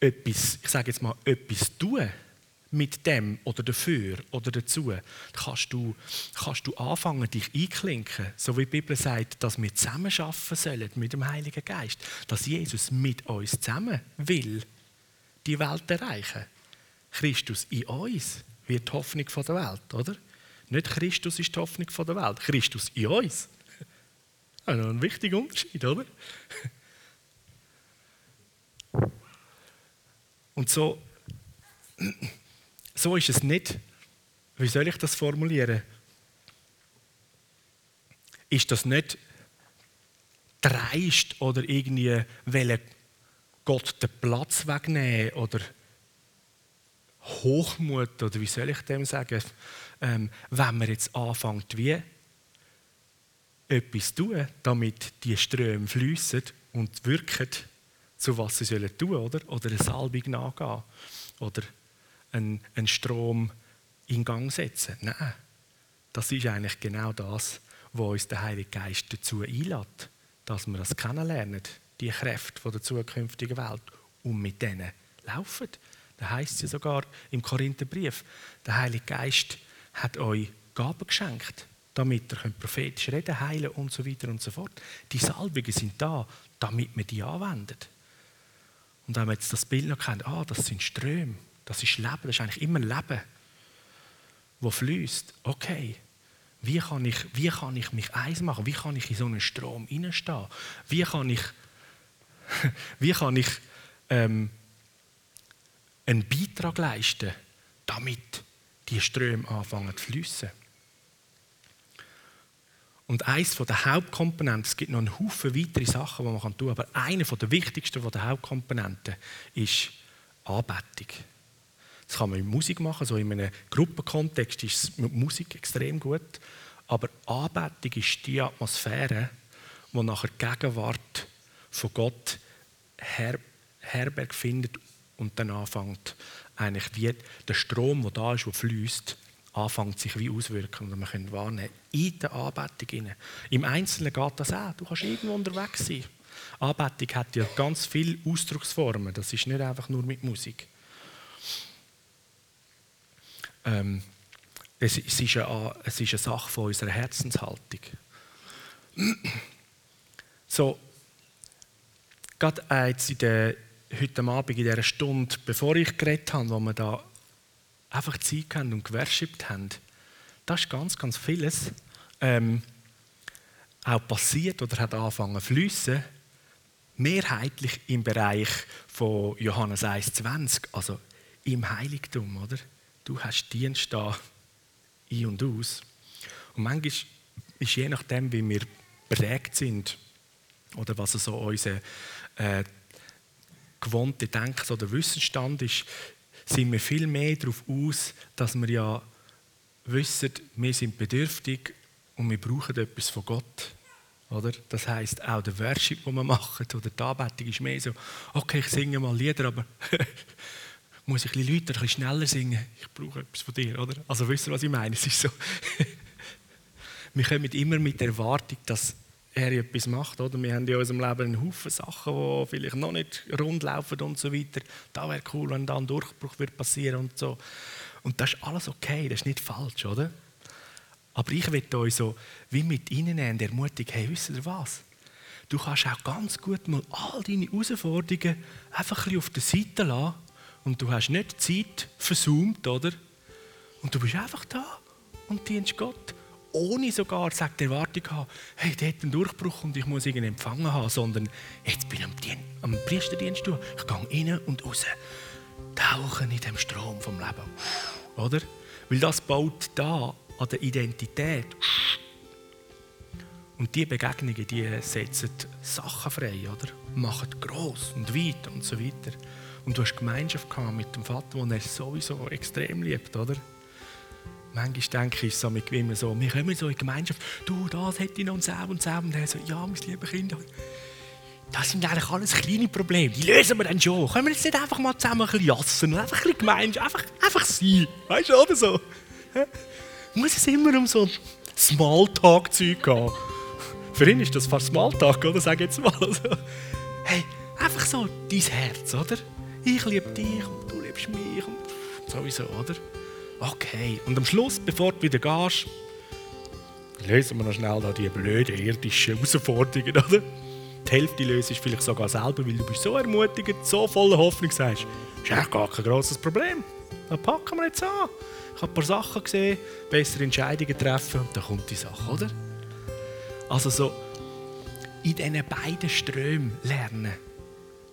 etwas, ich sage jetzt mal, etwas tun mit dem oder dafür oder dazu. Kannst du, kannst du anfangen, dich einklinken, so wie die Bibel sagt, dass wir zusammen schaffen sollen mit dem Heiligen Geist, dass Jesus mit uns zusammen will die Welt erreichen. Christus in uns wird die Hoffnung der Welt, oder? Nicht Christus ist die Hoffnung der Welt, Christus in uns. Das ist ein wichtiger Unterschied, oder? Und so, so ist es nicht. Wie soll ich das formulieren? Ist das nicht dreist oder irgendwie will Gott den Platz wegnehmen oder Hochmut oder wie soll ich dem sagen, ähm, wenn man jetzt anfängt wie etwas tun, damit die Ströme fließen und wirken, zu was sie sollen tun, oder? Oder eine Salbung nachgehen oder einen, einen Strom in Gang setzen. Nein, das ist eigentlich genau das, was uns der Heilige Geist dazu einlädt, dass wir das kennenlernen, die Kräfte der zukünftigen Welt und mit denen laufen. Da heißt es ja sogar im Korintherbrief, der Heilige Geist hat euch Gaben geschenkt, damit ihr prophetisch reden, heilen und so weiter und so fort. Die Salbungen sind da, damit man die anwendet. Und wenn man jetzt das Bild noch kennt, ah, das sind Ströme, das ist Leben, das ist eigentlich immer Leben, wo fließt. Okay, wie kann, ich, wie kann ich mich eins machen? Wie kann ich in so einen Strom hineinstehen? Wie kann ich, [LAUGHS] wie kann ich ähm, einen Beitrag leisten, damit die Ströme anfangen zu fließen? Und eines der Hauptkomponenten, es gibt noch einen Haufen weitere Sachen, die man tun kann, aber eine der wichtigsten der Hauptkomponenten ist Anbetung. Das kann man mit Musik machen, so in einem Gruppenkontext ist es mit Musik extrem gut. Aber Anbetung ist die Atmosphäre, wo nachher die Gegenwart von Gott Her Herberg findet und dann anfängt, eigentlich wie der Strom, der da ist, der fließt, anfängt sich wie auswirken und man kann wahrnehmen in der Anbetung. Rein. Im Einzelnen geht das auch. Du kannst irgendwo unterwegs sein. Anbetung hat ja ganz viele Ausdrucksformen. Das ist nicht einfach nur mit Musik. Ähm, es, es, ist eine, es ist eine Sache von unserer Herzenshaltung. So, gerade jetzt in der, heute Abend in dieser Stunde, bevor ich geredet habe, wo wir da einfach Zeit haben und geworshipped haben, da ist ganz, ganz vieles ähm, auch passiert oder hat angefangen zu fließen, mehrheitlich im Bereich von Johannes 1,20, also im Heiligtum, oder? Du hast Dienst da ein und aus. Und manchmal ist je nachdem, wie wir prägt sind oder was so unser äh, gewohnter Denk- oder Wissensstand ist, sind wir viel mehr darauf aus, dass wir ja wissen, wir sind bedürftig und wir brauchen etwas von Gott. Oder? Das heißt auch der Worship, den wir machen, oder die Anbetung ist mehr so, okay, ich singe mal Lieder, aber [LAUGHS] muss ich ein bisschen lauter, ein bisschen schneller singen? Ich brauche etwas von dir, oder? Also wisst ihr, was ich meine? Es ist so, [LAUGHS] wir kommen immer mit der Erwartung, dass er etwas macht, oder? Wir haben in unserem Leben einen Haufen Sachen, die vielleicht noch nicht rund laufen und so weiter. Da wäre cool, wenn da ein Durchbruch wird passieren und so. Und das ist alles okay, das ist nicht falsch, oder? Aber ich will euch so wie mit reinnehmen und ermutigen, hey, wisst ihr was? Du kannst auch ganz gut mal all deine Herausforderungen einfach ein auf der Seite lassen und du hast nicht Zeit versummt, oder? Und du bist einfach da und dienst Gott. Ohne sogar die Erwartung haben, hey, der hat einen Durchbruch und ich muss ihn empfangen haben, sondern jetzt bin ich am, Dien Priesterdienst, ich gehe rein und raus, tauchen in dem Strom vom Leben. Oder? Weil das baut da an der Identität. Und diese Begegnungen, die setzen Sachen frei, oder? Machen groß und weit und so weiter. Und du hast Gemeinschaft mit dem Vater, den er sowieso extrem liebt, oder? Manchmal denke ich so mit immer so, wir kommen so in die Gemeinschaft, du, das hätte ich noch und so und so. Und er so, ja, mein liebes Kind, das sind eigentlich alles kleine Probleme, die lösen wir dann schon. Können wir jetzt nicht einfach mal zusammen ein bisschen jassen und einfach ein bisschen Gemeinschaft, einfach, einfach sein, weißt du, oder so? Muss es immer um so Smalltalk-Zeug gehen? Für ihn ist das fast Smalltalk, oder? Sag jetzt mal. Also, hey, einfach so dein Herz, oder? Ich liebe dich und du liebst mich und sowieso, oder? Okay. Und am Schluss, bevor du wieder gehst, lösen wir noch schnell da die blöden irdischen Herausforderungen, [LAUGHS] oder? Die Hälfte löst ist vielleicht sogar selber, weil du bist so ermutigend, so voller Hoffnung sagst, ist echt gar kein grosses Problem. Dann packen wir jetzt an. Ich habe ein paar Sachen gesehen, bessere Entscheidungen treffen und dann kommt die Sache, oder? Also so in diesen beiden Strömen lernen,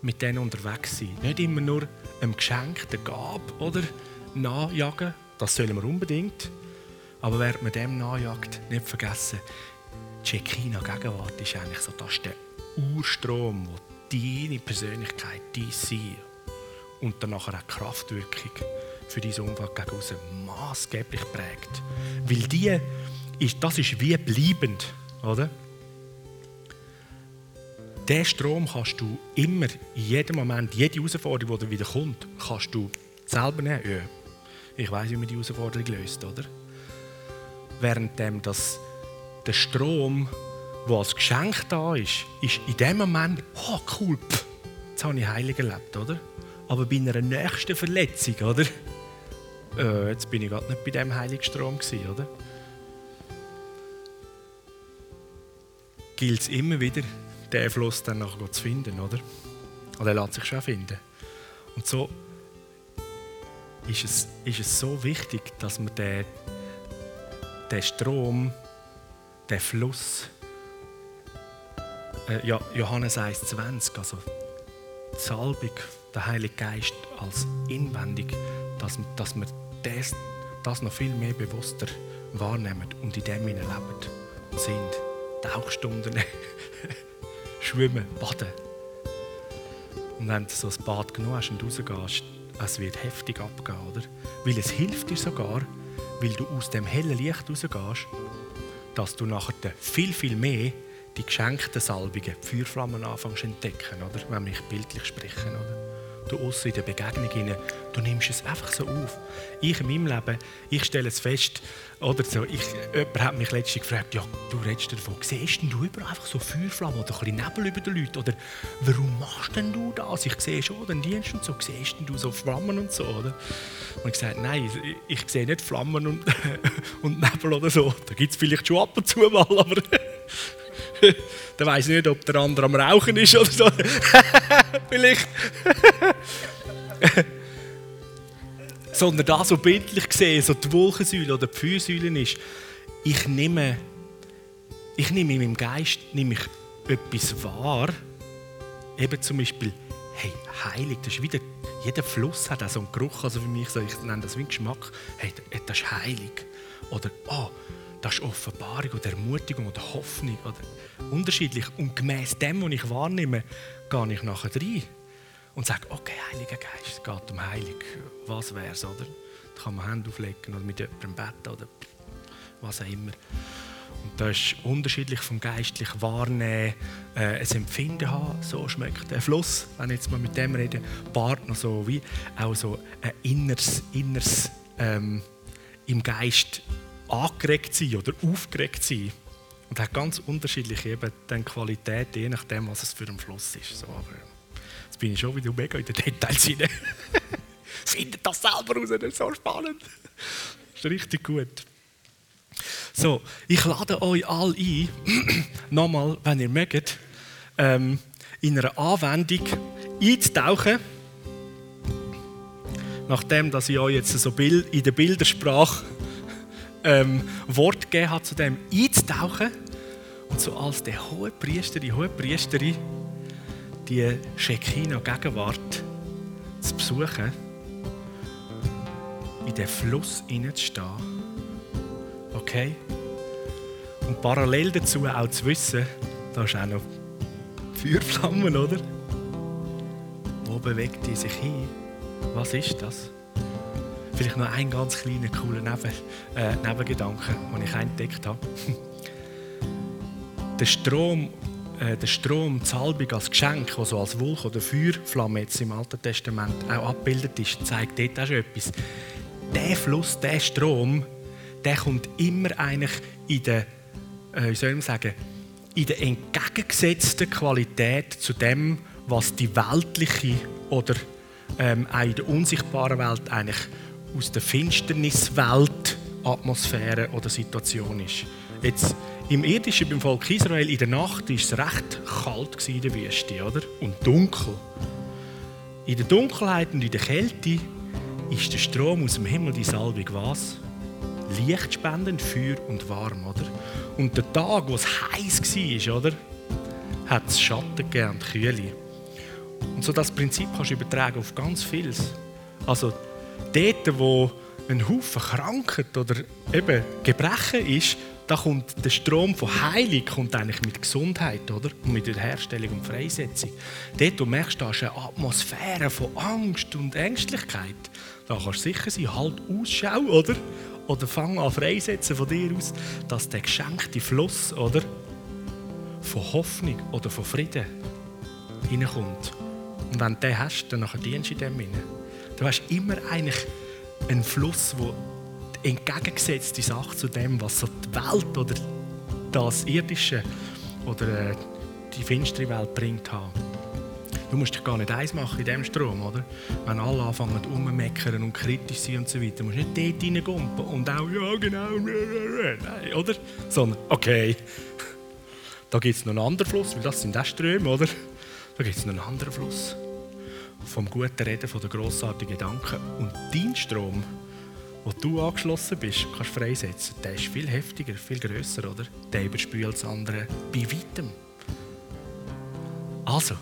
mit denen unterwegs sein. Nicht immer nur einem Geschenk, der Gabe, oder? Nachjagen, das sollen wir unbedingt. Aber während man dem nachjagt, nicht vergessen, die Shekinah-Gegenwart ist eigentlich so, das ist der Urstrom, wo deine Persönlichkeit, dein Sein und dann nachher auch Kraftwirkung für dein Umfeld gegen außen maßgeblich prägt. Weil die ist, das ist wie bleibend, oder? Den Strom kannst du immer, in jedem Moment, jede Herausforderung, die wieder kommt, kannst du selber nehmen. Ich weiß, wie man die Herausforderung löst, oder? Währenddem das, der Strom, der als Geschenk da ist, ist in dem Moment, oh cool, pff, jetzt habe ich heilig erlebt, oder? Aber bei einer nächsten Verletzung, oder? Äh, jetzt bin ich gerade nicht bei dem Heiligstrom gewesen, oder? Gilt es immer wieder, den Fluss dann nachher zu finden, oder? Und er lässt sich schon finden. Und so ist es, ist es so wichtig, dass man den, den Strom, den Fluss, äh, ja, Johannes 1,20, also die Salbung, der Heilige Geist als inwendig, dass, dass wir das, das noch viel mehr bewusster wahrnehmen und in dem leben sind. Tauchstunden, [LAUGHS] schwimmen, baden. Und wenn du so ein Bad genug hast und rausgehst, es wird heftig abgehen, oder? Weil es hilft dir sogar, weil du aus dem hellen Licht rausgehst, dass du nachher viel, viel mehr die geschenkten Salbungen, die Feuerflammen anfängst zu entdecken, oder? Wenn wir bildlich sprechen, oder? Du aussen in der Begegnung hinein, du nimmst es einfach so auf. Ich in meinem Leben, ich stelle es fest, oder so, ich, jemand hat mich letztens gefragt, ja, du redest davon, siehst du überall einfach so Feuerflammen oder ein bisschen Nebel über den Leuten? Oder warum machst denn du das? Ich sehe schon den Dienst und so, siehst du so Flammen und so, oder? Und ich gesagt, nein, ich, ich sehe nicht Flammen und, [LAUGHS] und Nebel oder so. Da gibt es vielleicht schon ab und zu mal, aber dann weiß ich nicht, ob der andere am Rauchen ist oder so. [LAUGHS] vielleicht. [LAUGHS] Sondern da so bildlich gesehen, so die Wolkensäule oder die Feuersäule ist, ich nehme, ich nehme in meinem Geist nehme ich etwas wahr, eben zum Beispiel, hey, heilig, das ist wieder, jeder Fluss hat auch so einen Geruch, also für mich, so, ich nenne das wie einen Geschmack, hey, das ist heilig. Oder, oh, das ist Offenbarung oder Ermutigung oder Hoffnung. Oder unterschiedlich. Und gemäß dem, was ich wahrnehme, gehe ich nachher rein und sage, okay, Heiliger Geist, es geht um Heilig. Was wäre es, oder? Da kann man Hände auflegen oder mit jemandem beten oder was auch immer. Und das ist unterschiedlich vom geistlichen Wahrnehmen, äh, ein Empfinden haben, so schmeckt der Fluss, wenn ich jetzt mal mit dem rede, Partner so wie auch so ein inneres, inneres ähm, im Geist angeregt sein oder aufgeregt sein. Und hat ganz unterschiedliche eben Qualität, je nachdem, was es für ein Fluss ist. So, aber jetzt bin ich schon wieder mega in den Details rein. [LAUGHS] Findet das selber raus, das ist so spannend. Das ist richtig gut. So, ich lade euch alle ein, [CLEARS THROAT] nochmal, wenn ihr mögt, ähm, in einer Anwendung einzutauchen. Nachdem dass ich euch jetzt so in der Bildersprache ähm, Wort gegeben hat, zu dem einzutauchen und so als der hohe Priester, die hohe Priesterin, die Shekinah-Gegenwart zu besuchen, in den Fluss hineinzustehen. Okay? Und parallel dazu auch zu wissen, da ist auch noch Feuerflammen, oder? Wo bewegt die sich hin? Was ist das? Vielleicht noch ein ganz kleiner, cooler Neben, äh, Nebengedanke, den ich entdeckt habe. [LAUGHS] der Strom, äh, der Strom, die Salbung als Geschenk, das so als Wolke oder Feuerflamme jetzt im Alten Testament auch abgebildet ist, zeigt dort auch schon etwas. Der Fluss, der Strom, der kommt immer eigentlich in der, äh, wie soll man sagen, in der entgegengesetzten Qualität zu dem, was die weltliche oder ähm, auch in der unsichtbaren Welt eigentlich aus der Finsterniswelt Atmosphäre oder Situation ist. Jetzt, Im Irdischen, beim Volk Israel, in der Nacht war es recht kalt in der Wüste oder? und dunkel. In der Dunkelheit und in der Kälte ist der Strom aus dem Himmel die Salbung was? Lichtspendend, Feuer und warm. Oder? Und der Tag, wo es heiß war, oder? hat es Schatten gegeben und Kühle. Und so das Prinzip kannst du übertragen auf ganz vieles. Also dort, wo ein Haufen Krankheit oder eben Gebrechen ist, da kommt der Strom von Heilung kommt eigentlich mit Gesundheit oder? und mit der Herstellung und Freisetzung. Dort, wo du merkst, da ist eine Atmosphäre von Angst und Ängstlichkeit, da kannst du sicher sein, halt Ausschau, oder? Oder fang an freisetzen von dir aus, dass der geschenkte Fluss, oder? Von Hoffnung oder von Frieden hineinkommt. Und wenn du den hast, dann dienst du in dem hinein. Du hast immer eigentlich einen Fluss, der entgegengesetzte Sache zu dem, was so die Welt oder das Irdische oder äh, die finstere Welt bringt. Du musst dich gar nicht eins machen in diesem Strom, oder? Wenn alle anfangen umzumeckern und kritisch sind und so weiter, musst du nicht dort reingumpen und auch, ja genau, nein, oder? Sondern, okay, da gibt es noch einen anderen Fluss, weil das sind auch Ströme, oder? Da gibt es noch einen anderen Fluss vom guten Reden, von den grossartigen Gedanken. Und dein Strom, wo du angeschlossen bist, kannst freisetzen, der ist viel heftiger, viel grösser, oder? Der überspült das andere bei weitem. Also,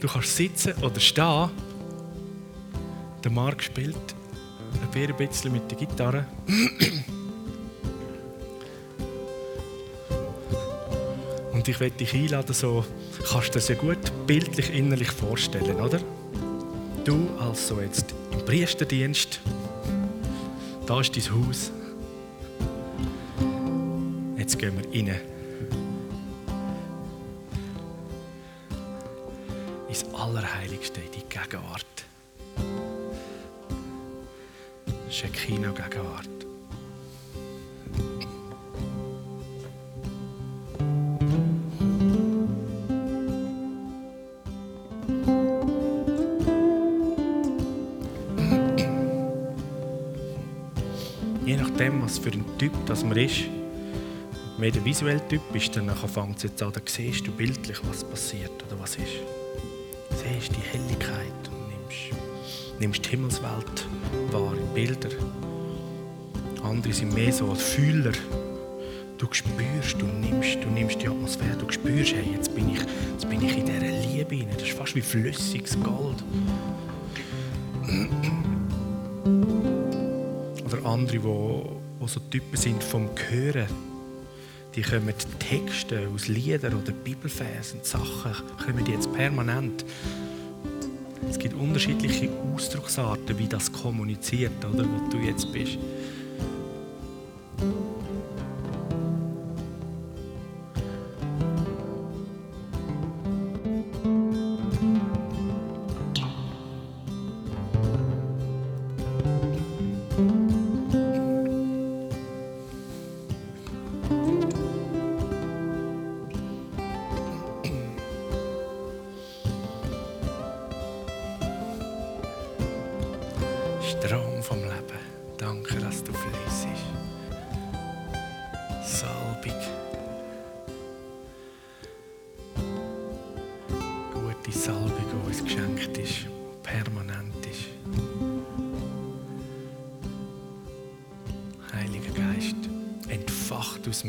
du kannst sitzen oder stehen. Der Marc spielt ein bisschen mit der Gitarre. Und ich werde dich einladen, so kannst du das ja gut bildlich innerlich vorstellen, oder? Du also jetzt im Priesterdienst, da ist dein Haus. Jetzt gehen wir rein. Ins Allerheiligste, in die Gegenwart. Shekinah-Gegenwart. Was für ein Typ das man ist, mehr der visuelle Typ ist, dann fängt es jetzt an, dann siehst du bildlich, was passiert oder was ist. Du siehst die Helligkeit und nimmst, nimmst die Himmelswelt wahr in Bilder. Andere sind mehr so als Fühler. Du spürst, du nimmst, du nimmst die Atmosphäre, du spürst, hey, jetzt bin ich, jetzt bin ich in dieser Liebe hinein. Das ist fast wie flüssiges Gold. Oder andere, die so Typen sind vom Hören die kommen Texte aus Liedern oder Bibelversen, Sachen, kommen die jetzt permanent. Es gibt unterschiedliche Ausdrucksarten, wie das kommuniziert, oder, wo du jetzt bist.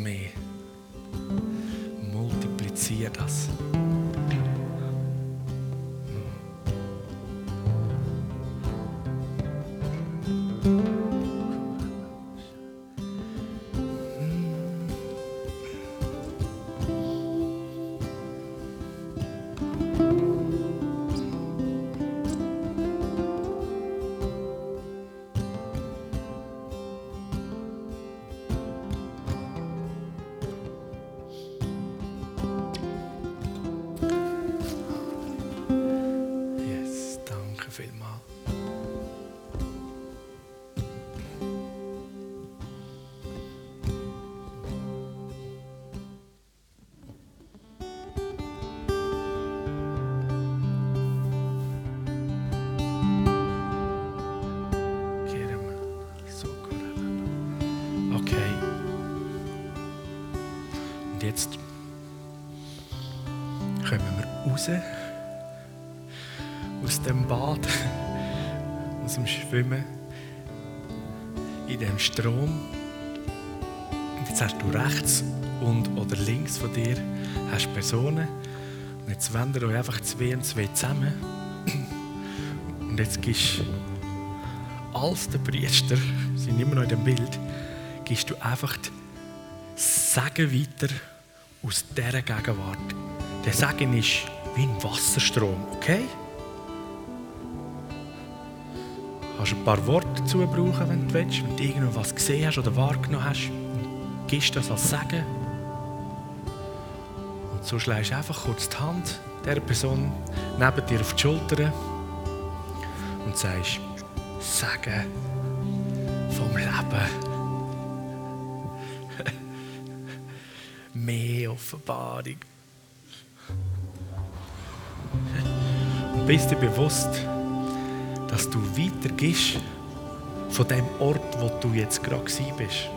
me. Jetzt kommen wir raus aus dem Bad, [LAUGHS] aus dem Schwimmen, in dem Strom. Und jetzt hast du rechts und oder links von dir hast Personen. Und jetzt wendet euch einfach zwei und zwei zusammen. [CLEARS THROAT] Und jetzt gibst als der Priester, sind immer noch in dem Bild, gibst du einfach die Segen weiter aus dieser Gegenwart. Der Segen ist wie ein Wasserstrom, okay? kannst ein paar Worte dazu brauchen, wenn du willst, wenn du irgendwas gesehen hast oder wahrgenommen hast. Gibst das als Segen. Und so schlägst du einfach kurz die Hand dieser Person neben dir auf die Schulter und sagst, Segen vom Leben. Offenbarung. Bist dir bewusst, dass du weitergehst von dem Ort, wo du jetzt gerade bist.